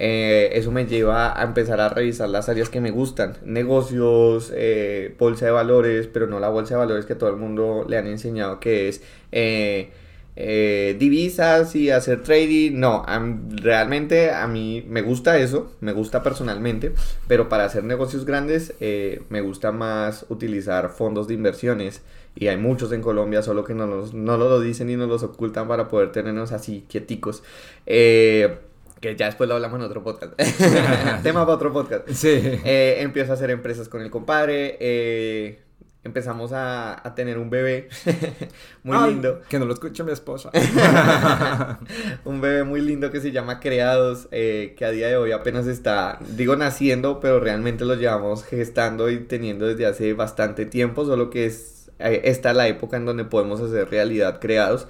Eh, eso me lleva a empezar a revisar las áreas que me gustan. Negocios, eh, bolsa de valores, pero no la bolsa de valores que todo el mundo le han enseñado que es eh, divisas y hacer trading. No, realmente a mí me gusta eso, me gusta personalmente, pero para hacer negocios grandes eh, me gusta más utilizar fondos de inversiones. Y hay muchos en Colombia, solo que no, nos, no lo dicen y nos los ocultan para poder tenernos así quieticos. Eh, que ya después lo hablamos en otro podcast. Tema para otro podcast. Sí. empiezo a hacer empresas con el compadre empezamos a, tener un bebé muy lindo. Que no lo escuche mi esposa. un bebé muy lindo que se llama Creados, eh, que a día de hoy apenas está, digo naciendo, pero realmente lo llevamos gestando y teniendo desde hace bastante tiempo, solo que es eh, esta la época en donde podemos hacer realidad Creados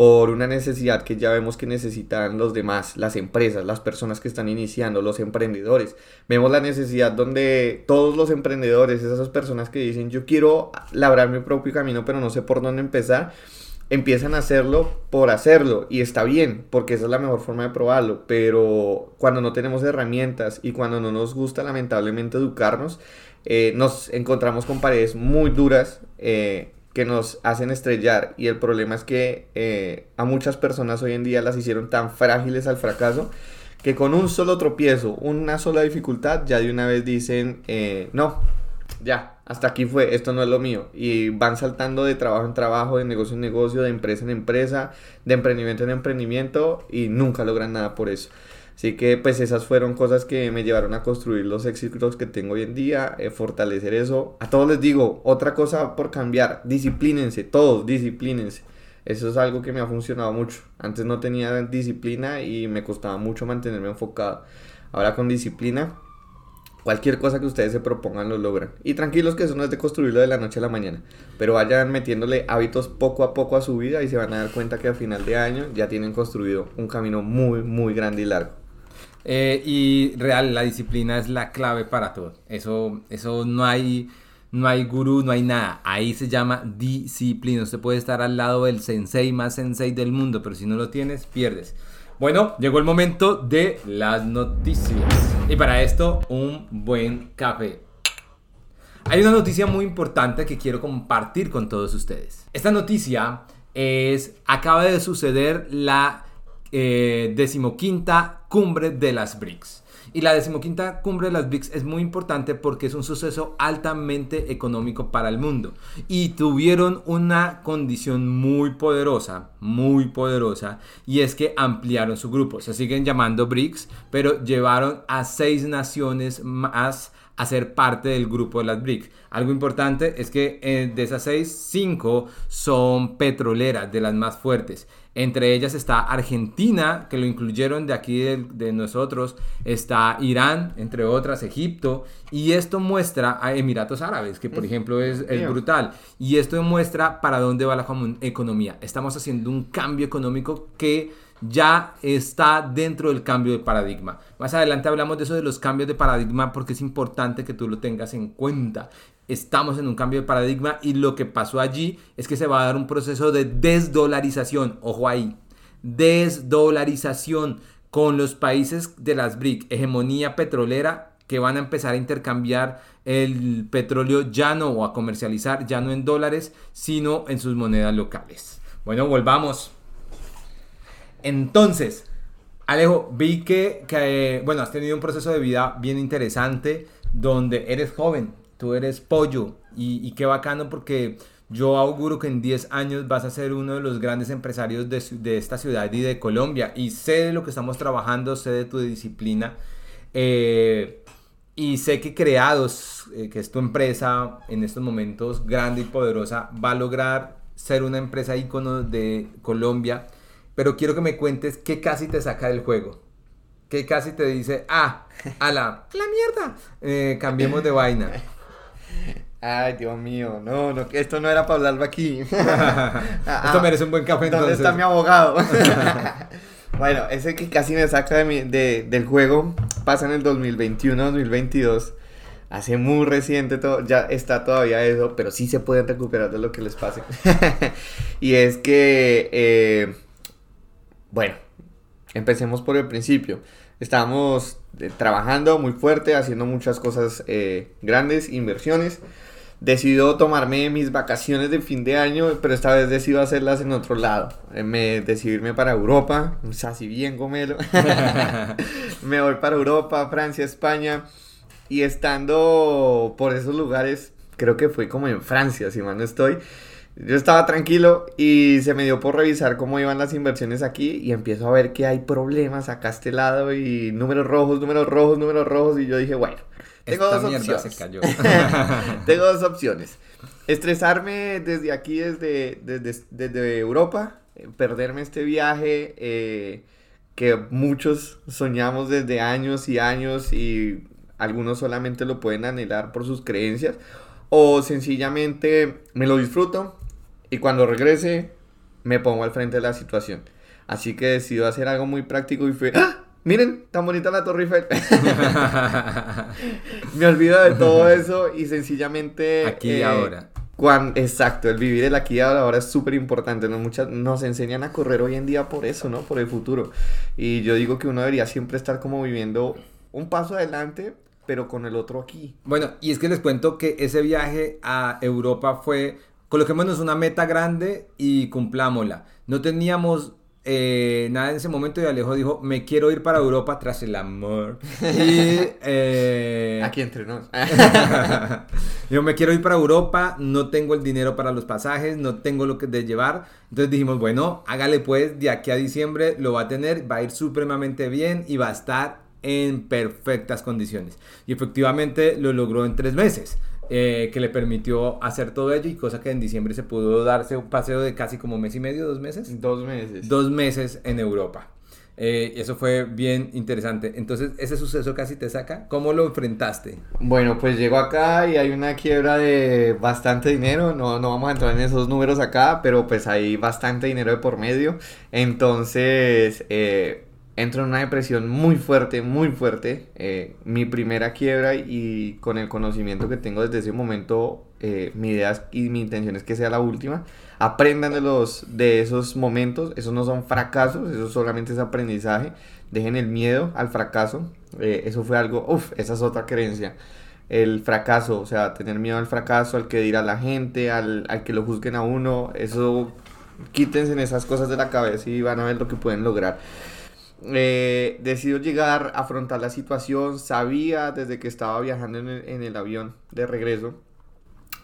por una necesidad que ya vemos que necesitan los demás, las empresas, las personas que están iniciando, los emprendedores. Vemos la necesidad donde todos los emprendedores, esas personas que dicen yo quiero labrar mi propio camino pero no sé por dónde empezar, empiezan a hacerlo por hacerlo y está bien porque esa es la mejor forma de probarlo pero cuando no tenemos herramientas y cuando no nos gusta lamentablemente educarnos eh, nos encontramos con paredes muy duras eh, que nos hacen estrellar y el problema es que eh, a muchas personas hoy en día las hicieron tan frágiles al fracaso que con un solo tropiezo, una sola dificultad, ya de una vez dicen, eh, no, ya, hasta aquí fue, esto no es lo mío. Y van saltando de trabajo en trabajo, de negocio en negocio, de empresa en empresa, de emprendimiento en emprendimiento y nunca logran nada por eso. Así que pues esas fueron cosas que me llevaron a construir los éxitos que tengo hoy en día, eh, fortalecer eso. A todos les digo, otra cosa por cambiar, disciplínense, todos disciplínense. Eso es algo que me ha funcionado mucho. Antes no tenía disciplina y me costaba mucho mantenerme enfocado. Ahora con disciplina, cualquier cosa que ustedes se propongan lo logran. Y tranquilos que eso no es de construirlo de la noche a la mañana. Pero vayan metiéndole hábitos poco a poco a su vida y se van a dar cuenta que a final de año ya tienen construido un camino muy, muy grande y largo. Eh, y real, la disciplina es la clave para todo. Eso, eso no hay, no hay gurú, no hay nada. Ahí se llama disciplina. Usted puede estar al lado del sensei más sensei del mundo, pero si no lo tienes, pierdes. Bueno, llegó el momento de las noticias. Y para esto, un buen café. Hay una noticia muy importante que quiero compartir con todos ustedes. Esta noticia es, acaba de suceder la eh, decimoquinta cumbre de las BRICS. Y la decimoquinta cumbre de las BRICS es muy importante porque es un suceso altamente económico para el mundo. Y tuvieron una condición muy poderosa, muy poderosa, y es que ampliaron su grupo. Se siguen llamando BRICS, pero llevaron a seis naciones más a ser parte del grupo de las BRICS. Algo importante es que eh, de esas seis, cinco son petroleras, de las más fuertes. Entre ellas está Argentina, que lo incluyeron de aquí de, nosotros, está Irán, entre otras, Egipto, y esto muestra a Emiratos Árabes, que por ejemplo es, es brutal, y esto muestra para dónde va la economía. Estamos haciendo un cambio económico que ya está dentro del cambio de paradigma. Más adelante hablamos de eso de los cambios de paradigma porque es importante que tú lo tengas en cuenta. Estamos en un cambio de paradigma y lo que pasó allí es que se va a dar un proceso de desdolarización. Ojo ahí, desdolarización con los países de las BRIC, hegemonía petrolera, que van a empezar a intercambiar el petróleo ya no o a comercializar ya no en dólares, sino en sus monedas locales. Bueno, volvamos. Entonces, Alejo, vi que, bueno, has tenido un proceso de vida bien interesante donde eres joven, tú eres pollo y, qué bacano porque yo auguro que en 10 años vas a ser uno de los grandes empresarios de, esta ciudad y de Colombia. Y sé de lo que estamos trabajando, sé de tu disciplina. Eh, y sé que Creados, eh, que es tu empresa en estos momentos grande y poderosa, va a lograr ser una empresa ícono de Colombia. Pero quiero que me cuentes qué casi te saca del juego. ¿Qué casi te dice, ah, a la, la mierda, eh, cambiemos de vaina. Ay, Dios mío, no, no, esto no era para hablarlo aquí. Ah, esto merece un buen café ¿Dónde está mi abogado? bueno, ese que casi me saca de del juego pasa en el 2021-2022. Hace muy reciente todo, ya está todavía eso, pero sí se pueden recuperar de lo que les pase. y es que, eh, bueno, empecemos por el principio. Estábamos eh, trabajando muy fuerte, haciendo muchas cosas eh, grandes, inversiones decidió tomarme mis vacaciones de fin de año, pero esta vez decido hacerlas en otro lado. Eh, me decidirme para Europa, o bien gomelo. me voy para Europa, Francia, España. Y estando por esos lugares, creo que fue como en Francia, si mal no estoy. Yo estaba tranquilo y se me dio por revisar cómo iban las inversiones aquí y empiezo a ver que hay problemas acá a este lado y números rojos, números rojos, números rojos y yo dije, bueno, tengo dos opciones. Tengo dos opciones. Estresarme desde aquí, desde, desde, Europa, eh, perderme este viaje eh, que muchos soñamos desde años y años y algunos solamente lo pueden anhelar por sus creencias. O sencillamente me lo disfruto y cuando regrese me pongo al frente de la situación. Así que decido hacer algo muy práctico y fue... ¡Ah! Miren, tan bonita la Torre Eiffel. Me olvido de todo eso y sencillamente... Aquí y eh, ahora. exacto, el vivir el aquí y ahora es súper importante. ¿no? Muchas, nos enseñan a correr hoy en día por eso, ¿no? Por el futuro. Y yo digo que uno debería siempre estar como viviendo un paso adelante, pero con el otro aquí. Bueno, y es que les cuento que ese viaje a Europa fue, coloquémonos una meta grande y cumplámosla. No teníamos eh, nada en ese momento y Alejo dijo, me quiero ir para Europa tras el amor. Y... Eh, Aquí entre nos. yo me quiero ir para Europa, no tengo el dinero para los pasajes, no tengo lo que de llevar. Entonces dijimos, bueno, hágale pues, de aquí a diciembre lo va a tener, va a ir supremamente bien y va a estar en perfectas condiciones. Y efectivamente lo logró en tres meses. Eh, que le permitió hacer todo ello y cosa que en diciembre se pudo darse un paseo de casi como mes y medio, dos meses. Dos meses. Dos meses en Europa. Eh, eso fue bien interesante. Entonces, ese suceso casi te saca. ¿Cómo lo enfrentaste? Bueno, pues llego acá y hay una quiebra de bastante dinero. No, no vamos a entrar en esos números acá, pero pues hay bastante dinero de por medio. Entonces, eh, entro en una depresión muy fuerte, muy fuerte. Eh, mi primera quiebra y con el conocimiento que tengo desde ese momento, eh, mi idea y mi intención es que sea la última. Aprendan de, los, de esos momentos, esos no son fracasos, eso solamente es aprendizaje. Dejen el miedo al fracaso. Eh, eso fue algo, uff, esa es otra creencia. El fracaso, o sea, tener miedo al fracaso, al que dirá la gente, al, al que lo juzguen a uno, eso quítense en esas cosas de la cabeza y van a ver lo que pueden lograr. Eh, decidió llegar, afrontar la situación, sabía desde que estaba viajando en el, avión de regreso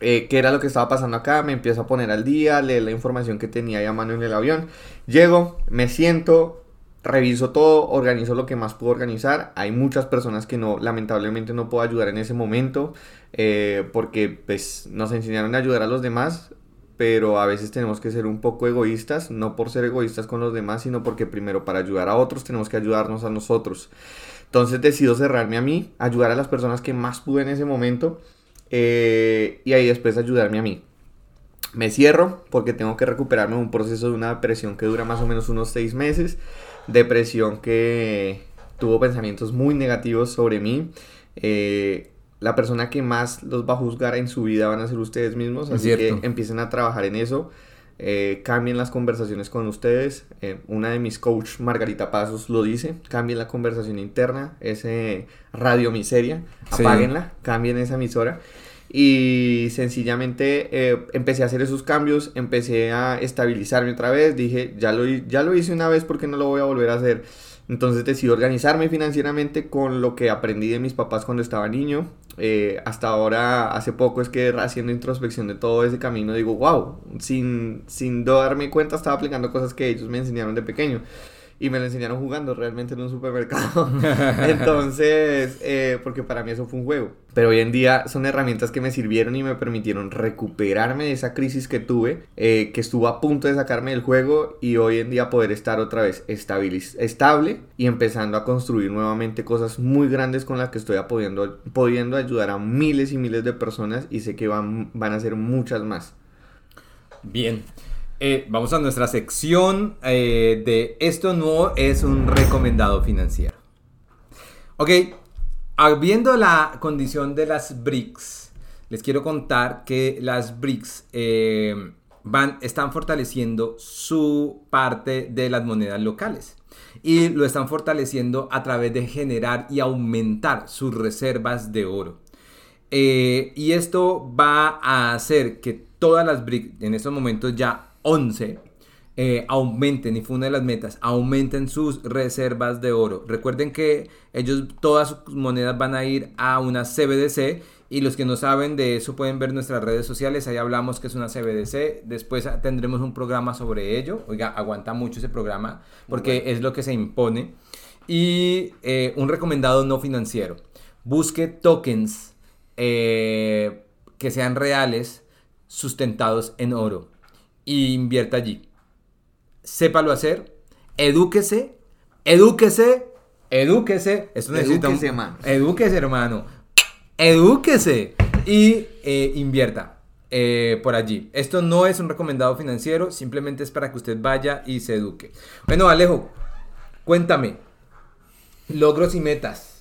eh, qué era lo que estaba pasando acá, me empiezo a poner al día, leer la información que tenía ahí a mano en el avión, llego, me siento, reviso todo, organizo lo que más puedo organizar, hay muchas personas que no, lamentablemente no puedo ayudar en ese momento, eh, porque pues nos enseñaron a ayudar a los demás, pero a veces tenemos que ser un poco egoístas, no por ser egoístas con los demás, sino porque primero para ayudar a otros tenemos que ayudarnos a nosotros. Entonces decido cerrarme a mí, ayudar a las personas que más pude en ese momento eh, y ahí después ayudarme a mí. me cierro porque tengo que recuperarme de un proceso de una depresión que dura más o menos unos seis meses. Depresión que tuvo pensamientos muy negativos sobre mí. Eh, la persona que más los va a juzgar en su vida van a ser ustedes mismos, así que empiecen a trabajar en eso. Eh, cambien las conversaciones con ustedes. Eh, una de mis coach, Margarita Pasos, lo dice. Cambien la conversación interna, ese radio miseria. Apáguenla, cambien esa emisora. Y sencillamente eh, empecé a hacer esos cambios, empecé a estabilizarme otra vez. Dije, ya lo, ya lo hice una vez, porque no lo voy a volver a hacer? Entonces decidí organizarme financieramente con lo que aprendí de mis papás cuando estaba niño. Eh, hasta ahora, hace poco es que haciendo introspección de todo ese camino, digo, wow, sin, sin darme cuenta estaba aplicando cosas que ellos me enseñaron de pequeño y me lo enseñaron jugando realmente en un supermercado. Entonces, eh, porque para mí eso fue un juego. Pero hoy en día son herramientas que me sirvieron y me permitieron recuperarme de esa crisis que tuve, eh, que estuvo a punto de sacarme del juego y hoy en día poder estar otra vez estable y empezando a construir nuevamente cosas muy grandes con las que estoy pudiendo, pudiendo ayudar a miles y miles de personas y sé que van, van a ser muchas más. Bien, eh, vamos a nuestra sección eh, de esto no es un recomendado financiero. Ok, viendo la condición de las BRICS, les quiero contar que las BRICS eh, van, están fortaleciendo su parte de las monedas locales y lo están fortaleciendo a través de generar y aumentar sus reservas de oro. y esto va a hacer que todas las BRICS en estos momentos ya 11 eh, aumenten, y fue una de las metas, aumenten sus reservas de oro. Recuerden que ellos, todas sus monedas van a ir a una CBDC y los que no saben de eso pueden ver nuestras redes sociales, ahí hablamos que es una CBDC, después tendremos un programa sobre ello, oiga, aguanta mucho ese programa porque es lo que se impone. Y eh, un recomendado no financiero, busque tokens eh, que sean reales, sustentados en oro y invierta allí. Sépalo hacer, edúquese, edúquese, edúquese. Esto necesita edúquese, hermano. Edúquese, hermano. Edúquese y eh, invierta. Eh, por allí. Esto no es un recomendado financiero, simplemente es para que usted vaya y se eduque. Bueno, Alejo, cuéntame, logros y metas.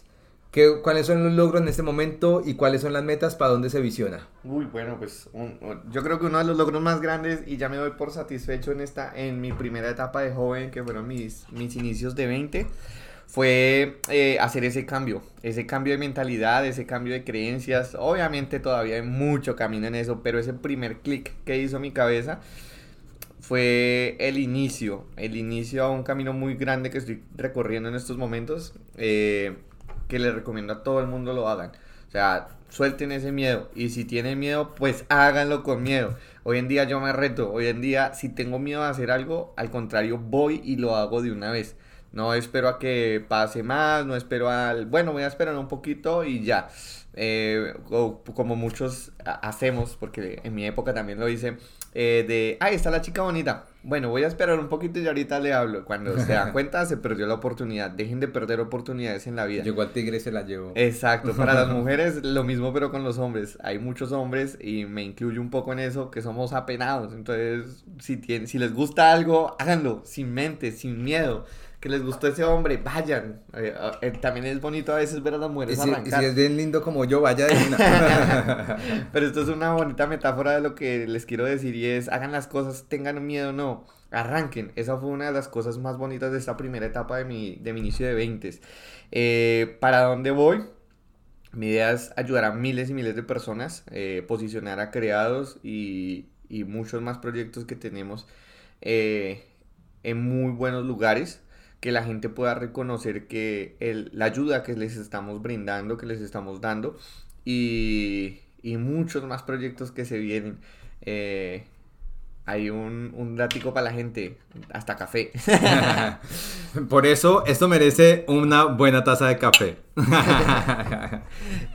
¿Cuáles son los logros en este momento y cuáles son las metas para dónde se visiona? Uy, bueno, pues yo creo que uno de los logros más grandes y ya me doy por satisfecho en esta en mi primera etapa de joven, que fueron mis, mis inicios de 20, fue eh, hacer ese cambio, ese cambio de mentalidad, ese cambio de creencias. Obviamente todavía hay mucho camino en eso, pero ese primer clic que hizo mi cabeza fue el inicio, el inicio a un camino muy grande que estoy recorriendo en estos momentos. Eh, que les recomiendo a todo el mundo lo hagan. O sea, suelten ese miedo. Y si tienen miedo, pues háganlo con miedo. Hoy en día yo me reto. Hoy en día, si tengo miedo a hacer algo, al contrario, voy y lo hago de una vez. No espero a que pase más, no espero al... Bueno, voy a esperar un poquito y ya. Eh, como muchos hacemos, porque en mi época también lo hice, eh, de, ahí está la chica bonita. Bueno, voy a esperar un poquito y ahorita le hablo. Cuando se da cuenta, se perdió la oportunidad. Dejen de perder oportunidades en la vida. Llegó al tigre y se la llevó. Exacto. Para las mujeres, lo mismo, pero con los hombres. Hay muchos hombres, y me incluyo un poco en eso, que somos apenados. Entonces, si, tienen, si les gusta algo, háganlo, sin mente, sin miedo que les gustó ese hombre, vayan. Eh, eh, también es bonito a veces ver a las mujeres arrancar. Y si es bien lindo como yo, vaya de Pero esto es una bonita metáfora de lo que les quiero decir y es, hagan las cosas, tengan miedo no, arranquen. Esa fue una de las cosas más bonitas de esta primera etapa de mi, de mi inicio de 20. Eh, ¿Para dónde voy? Mi idea es ayudar a miles y miles de personas, posicionar a creados y, y, muchos más proyectos que tenemos en muy buenos lugares que la gente pueda reconocer que el, la ayuda que les estamos brindando, que les estamos dando y, y muchos más proyectos que se vienen. Eh, hay un, un para la gente, hasta café. Por eso esto merece una buena taza de café.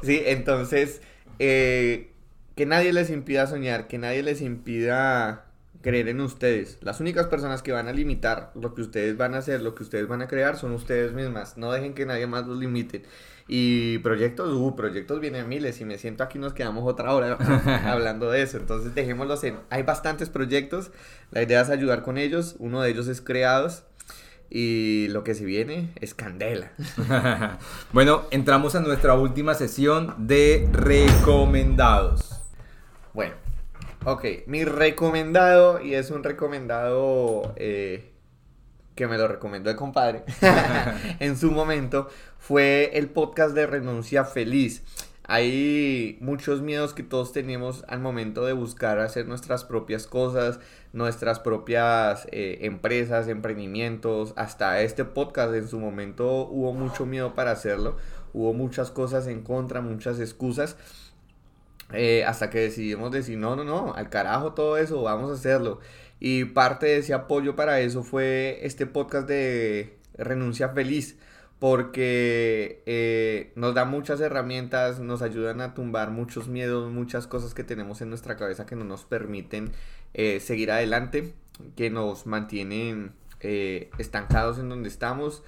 sí, entonces, eh, que nadie les impida soñar, que nadie les impida creer en ustedes. Las únicas personas que van a limitar lo que ustedes van a hacer, lo que ustedes van a crear, son ustedes mismas. No dejen que nadie más los limite. Y proyectos, uh, proyectos vienen miles y me siento aquí nos quedamos otra hora hablando de eso. Entonces dejémoslos en... Hay bastantes proyectos, la idea es ayudar con ellos. Uno de ellos es Creados y lo que se viene es candela. bueno, entramos a nuestra última sesión de recomendados. Bueno, ok, mi recomendado, y es un recomendado eh, que me lo recomendó el compadre en su momento, fue el podcast de Renuncia Feliz. Hay muchos miedos que todos tenemos al momento de buscar hacer nuestras propias cosas, nuestras propias eh, empresas, emprendimientos. Hasta este podcast en su momento hubo mucho miedo para hacerlo. Hubo muchas cosas en contra, muchas excusas. Eh, hasta que decidimos decir, no, no, no, al carajo todo eso, vamos a hacerlo. Y parte de ese apoyo para eso fue este podcast de Renuncia Feliz porque eh, nos da muchas herramientas, nos ayudan a tumbar muchos miedos, muchas cosas que tenemos en nuestra cabeza que no nos permiten eh, seguir adelante, que nos mantienen estancados en donde estamos,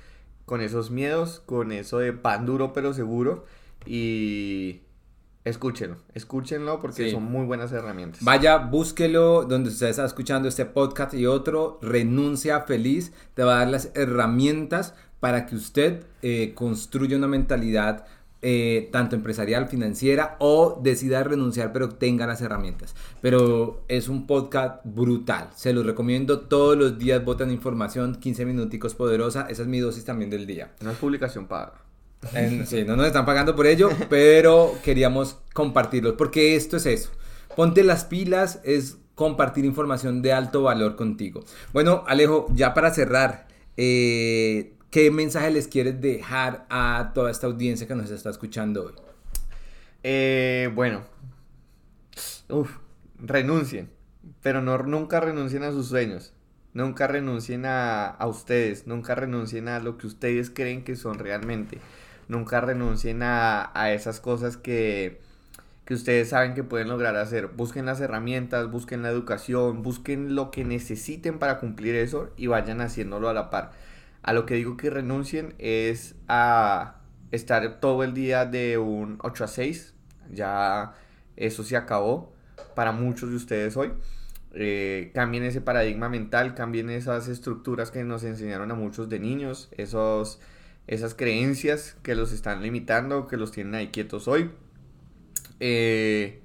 con esos miedos, con eso de pan duro pero seguro y escúchenlo, escúchenlo porque son muy buenas herramientas. Vaya, búsquelo donde usted está escuchando este podcast y otro, renuncia feliz, te va a dar las herramientas para que usted eh, construya una mentalidad eh, tanto empresarial, financiera o decida renunciar pero tenga las herramientas. Pero es un podcast brutal, se lo recomiendo todos los días, botan información, 15 minuticos poderosa, esa es mi dosis también del día. No es publicación paga. Sí, no nos están pagando por ello, pero queríamos compartirlo porque esto es eso. Ponte las pilas, es compartir información de alto valor contigo. Bueno, Alejo, ya para cerrar, eh, ¿Qué mensaje les quieres dejar a toda esta audiencia que nos está escuchando hoy? Eh, bueno, renuncien, pero no, nunca renuncien a sus sueños, nunca renuncien a, a ustedes, nunca renuncien a lo que ustedes creen que son realmente, nunca renuncien a, a esas cosas que, que ustedes saben que pueden lograr hacer. Busquen las herramientas, busquen la educación, busquen lo que necesiten para cumplir eso y vayan haciéndolo a la par a lo que digo que renuncien es a estar todo el día de un 8 a 6. Ya eso se acabó para muchos de ustedes hoy. Eh, cambien ese paradigma mental, cambien esas estructuras que nos enseñaron a muchos de niños, esos, esas creencias que los están limitando, que los tienen ahí quietos hoy. Eh,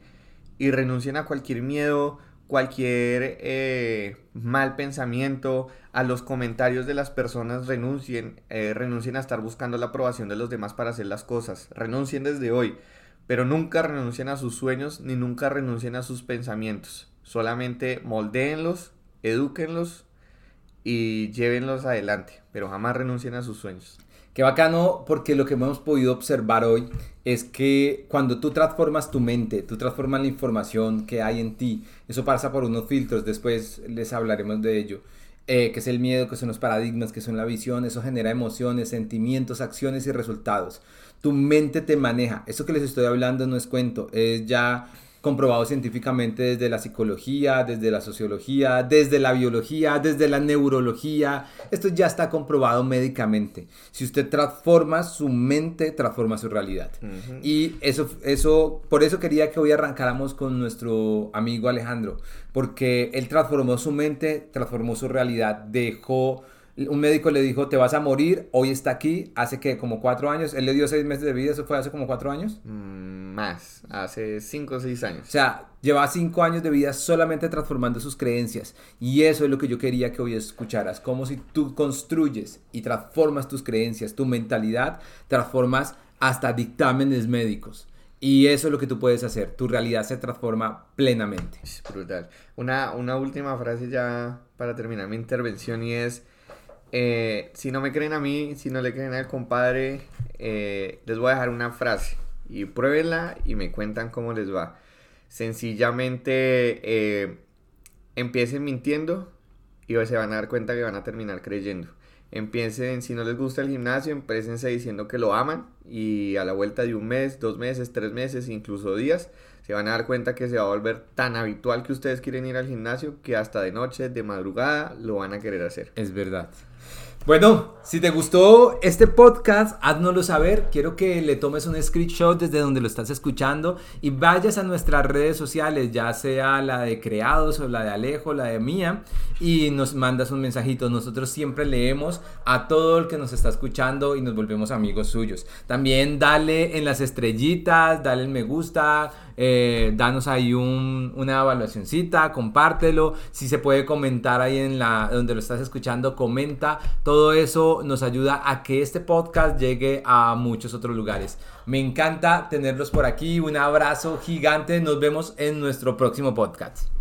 y renuncien a cualquier miedo, cualquier eh, mal pensamiento, a los comentarios de las personas, renuncien, eh, renuncien a estar buscando la aprobación de los demás para hacer las cosas, renuncien desde hoy, pero nunca renuncien a sus sueños ni nunca renuncien a sus pensamientos, solamente moldeenlos, edúquenlos y llévenlos adelante, pero jamás renuncien a sus sueños. Qué bacano porque lo que hemos podido observar hoy es que cuando tú transformas tu mente, tú transformas la información que hay en ti, eso pasa por unos filtros, después les hablaremos de ello, eh, que es el miedo, que son los paradigmas, que son la visión, eso genera emociones, sentimientos, acciones y resultados. Tu mente te maneja, eso que les estoy hablando no es cuento, es ya comprobado científicamente desde la psicología, desde la sociología, desde la biología, desde la neurología. Esto ya está comprobado médicamente. Si usted transforma su mente, transforma su realidad. Y eso, eso, por eso quería que hoy arrancáramos con nuestro amigo Alejandro, porque él transformó su mente, transformó su realidad, dejó un médico le dijo, te vas a morir, hoy está aquí, hace que como cuatro años, él le dio seis meses de vida, ¿eso fue hace como cuatro años? Mm, más, hace cinco o seis años. O sea, lleva cinco años de vida solamente transformando sus creencias. Y eso es lo que yo quería que hoy escucharas, como si tú construyes y transformas tus creencias, tu mentalidad, transformas hasta dictámenes médicos. Y eso es lo que tú puedes hacer. Tu realidad se transforma plenamente. Es brutal. Una, una última frase ya para terminar mi intervención y es eh, si no me creen a mí, si no le creen al compadre, eh, les voy a dejar una frase y pruébenla y me cuentan cómo les va. Sencillamente eh, empiecen mintiendo y se van a dar cuenta que van a terminar creyendo. Empiecen, si no les gusta el gimnasio, empécense diciendo que lo aman y a la vuelta de un mes, dos meses, tres meses, incluso días, se van a dar cuenta que se va a volver tan habitual que ustedes quieren ir al gimnasio que hasta de noche, de madrugada, lo van a querer hacer. Es verdad. Bueno, si te gustó este podcast, háznoslo saber. Quiero que le tomes un screenshot desde donde lo estás escuchando y vayas a nuestras redes sociales, ya sea la de Creados o la de Alejo, la de Mía, y nos mandas un mensajito. Nosotros siempre leemos a todo el que nos está escuchando y nos volvemos amigos suyos. También dale en las estrellitas, dale el me gusta, eh, danos ahí un, una evaluacióncita, compártelo. Si se puede comentar ahí en la donde lo estás escuchando, comenta. Todo eso nos ayuda a que este podcast llegue a muchos otros lugares. Me encanta tenerlos por aquí. Un abrazo gigante. Nos vemos en nuestro próximo podcast.